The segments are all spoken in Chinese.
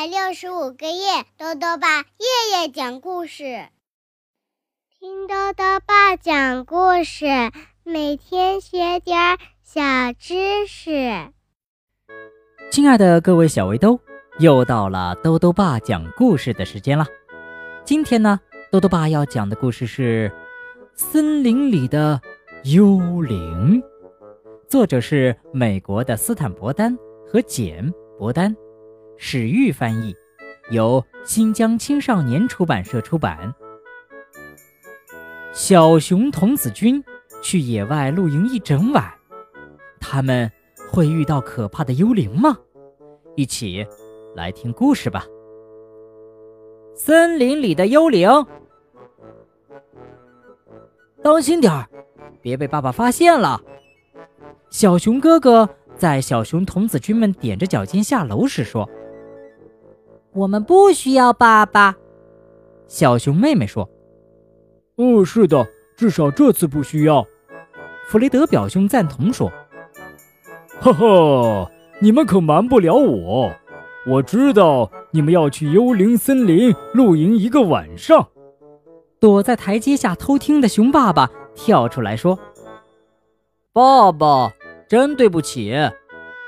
百六十五个夜，豆豆爸夜夜讲故事，听豆豆爸讲故事，每天学点小知识。亲爱的各位小围兜，又到了豆豆爸讲故事的时间了。今天呢，豆豆爸要讲的故事是《森林里的幽灵》，作者是美国的斯坦伯丹和简·伯丹。史玉翻译，由新疆青少年出版社出版。小熊童子军去野外露营一整晚，他们会遇到可怕的幽灵吗？一起来听故事吧。森林里的幽灵，当心点儿，别被爸爸发现了。小熊哥哥在小熊童子军们踮着脚尖下楼时说。我们不需要爸爸，小熊妹妹说：“哦，是的，至少这次不需要。”弗雷德表兄赞同说：“哈哈，你们可瞒不了我，我知道你们要去幽灵森林露营一个晚上。”躲在台阶下偷听的熊爸爸跳出来说：“爸爸，真对不起。”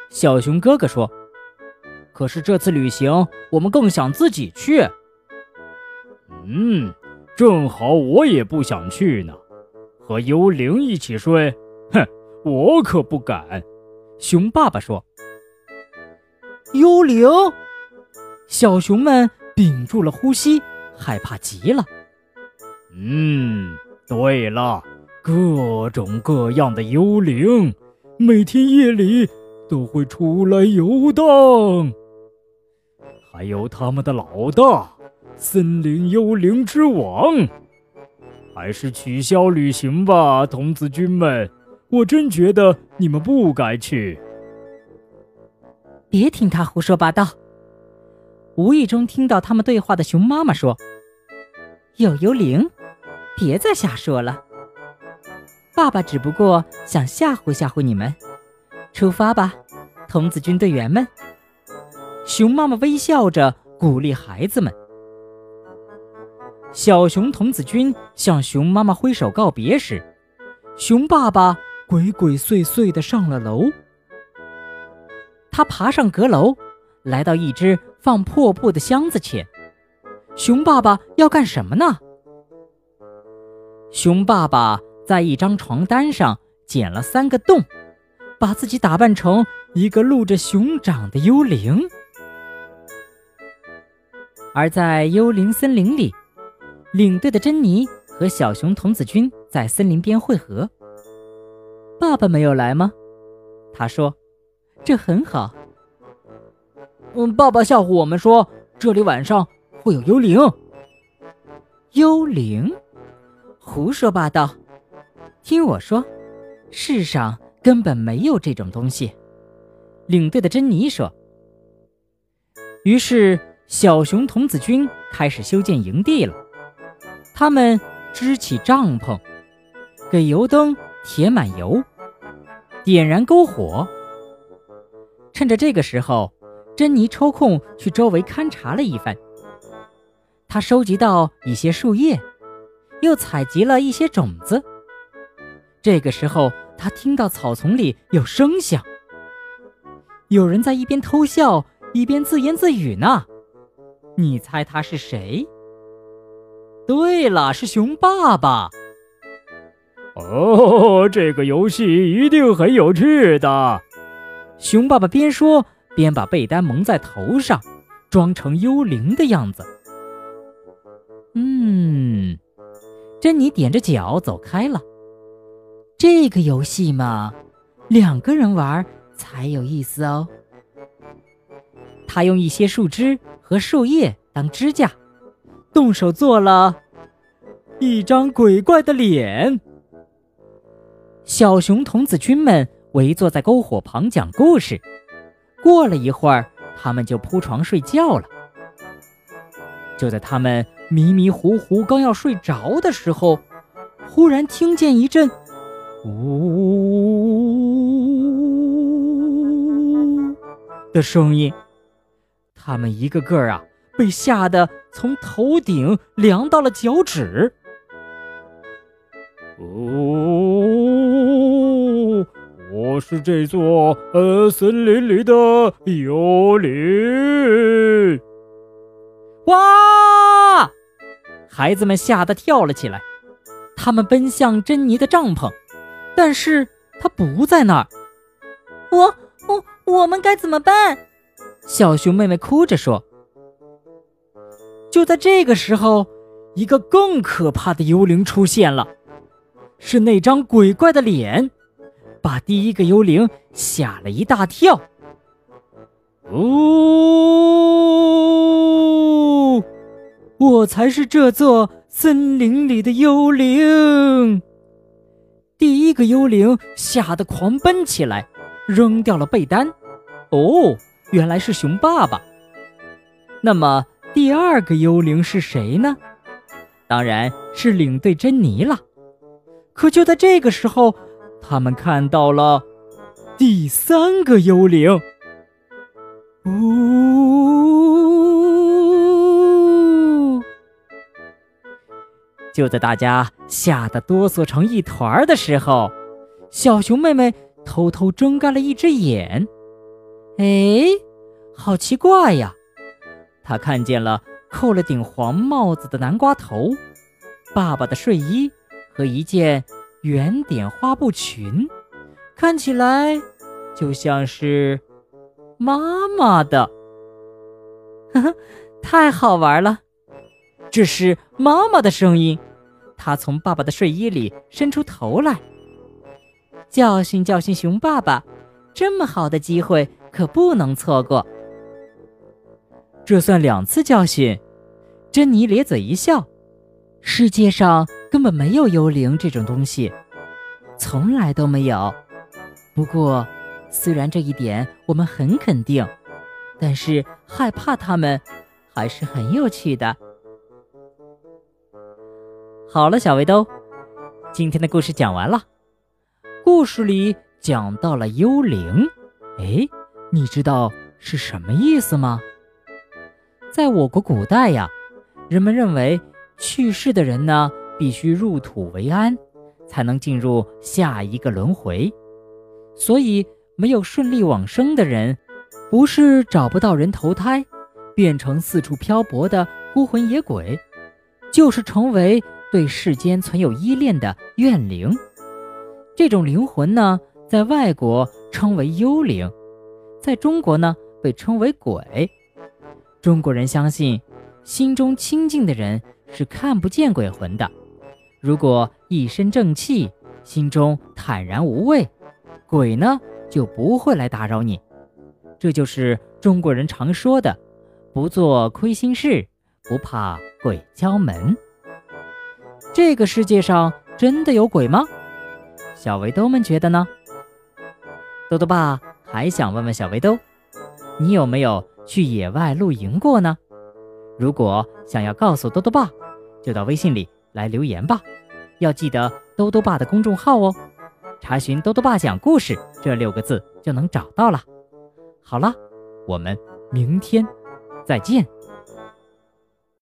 小熊哥哥说。可是这次旅行，我们更想自己去。嗯，正好我也不想去呢。和幽灵一起睡，哼，我可不敢。熊爸爸说：“幽灵！”小熊们屏住了呼吸，害怕极了。嗯，对了，各种各样的幽灵，每天夜里都会出来游荡。还有他们的老大，森林幽灵之王。还是取消旅行吧，童子军们。我真觉得你们不该去。别听他胡说八道。无意中听到他们对话的熊妈妈说：“有幽灵，别再瞎说了。爸爸只不过想吓唬吓唬你们。出发吧，童子军队员们。”熊妈妈微笑着鼓励孩子们。小熊童子军向熊妈妈挥手告别时，熊爸爸鬼鬼祟祟地上了楼。他爬上阁楼，来到一只放破布的箱子前。熊爸爸要干什么呢？熊爸爸在一张床单上剪了三个洞，把自己打扮成一个露着熊掌的幽灵。而在幽灵森林里，领队的珍妮和小熊童子军在森林边汇合。爸爸没有来吗？他说：“这很好。”嗯，爸爸吓唬我们说这里晚上会有幽灵。幽灵？胡说八道！听我说，世上根本没有这种东西。领队的珍妮说。于是。小熊童子军开始修建营地了。他们支起帐篷，给油灯填满油，点燃篝火。趁着这个时候，珍妮抽空去周围勘察了一番。她收集到一些树叶，又采集了一些种子。这个时候，她听到草丛里有声响，有人在一边偷笑，一边自言自语呢。你猜他是谁？对了，是熊爸爸。哦，这个游戏一定很有趣的。熊爸爸边说边把被单蒙在头上，装成幽灵的样子。嗯，珍妮踮着脚走开了。这个游戏嘛，两个人玩才有意思哦。他用一些树枝。和树叶当支架，动手做了一张鬼怪的脸。小熊童子军们围坐在篝火旁讲故事。过了一会儿，他们就铺床睡觉了。就在他们迷迷糊糊刚要睡着的时候，忽然听见一阵“呜”的声音。他们一个个啊被吓得从头顶凉到了脚趾。哦，我是这座呃森林里的幽灵！哇！孩子们吓得跳了起来，他们奔向珍妮的帐篷，但是她不在那儿。我我我们该怎么办？小熊妹妹哭着说。就在这个时候，一个更可怕的幽灵出现了。是那张鬼怪的脸，把第一个幽灵吓了一大跳。哦，我才是这座森林里的幽灵！第一个幽灵吓得狂奔起来，扔掉了被单。哦，原来是熊爸爸。那么第二个幽灵是谁呢？当然是领队珍妮了。可就在这个时候，他们看到了第三个幽灵。呜！就在大家吓得哆嗦成一团的时候，小熊妹妹偷偷睁开了一只眼。哎，好奇怪呀！他看见了扣了顶黄帽子的南瓜头，爸爸的睡衣。和一件圆点花布裙，看起来就像是妈妈的。呵呵，太好玩了！这是妈妈的声音，她从爸爸的睡衣里伸出头来，教训教训熊爸爸。这么好的机会可不能错过。这算两次教训。珍妮咧嘴一笑。世界上根本没有幽灵这种东西，从来都没有。不过，虽然这一点我们很肯定，但是害怕他们还是很有趣的。好了，小围兜，今天的故事讲完了。故事里讲到了幽灵，哎，你知道是什么意思吗？在我国古代呀，人们认为。去世的人呢，必须入土为安，才能进入下一个轮回。所以，没有顺利往生的人，不是找不到人投胎，变成四处漂泊的孤魂野鬼，就是成为对世间存有依恋的怨灵。这种灵魂呢，在外国称为幽灵，在中国呢，被称为鬼。中国人相信，心中清净的人。是看不见鬼魂的。如果一身正气，心中坦然无畏，鬼呢就不会来打扰你。这就是中国人常说的“不做亏心事，不怕鬼敲门”。这个世界上真的有鬼吗？小围兜们觉得呢？豆豆爸还想问问小围兜，你有没有去野外露营过呢？如果想要告诉多多爸。就到微信里来留言吧，要记得兜兜爸的公众号哦，查询“兜兜爸讲故事”这六个字就能找到了。好了，我们明天再见。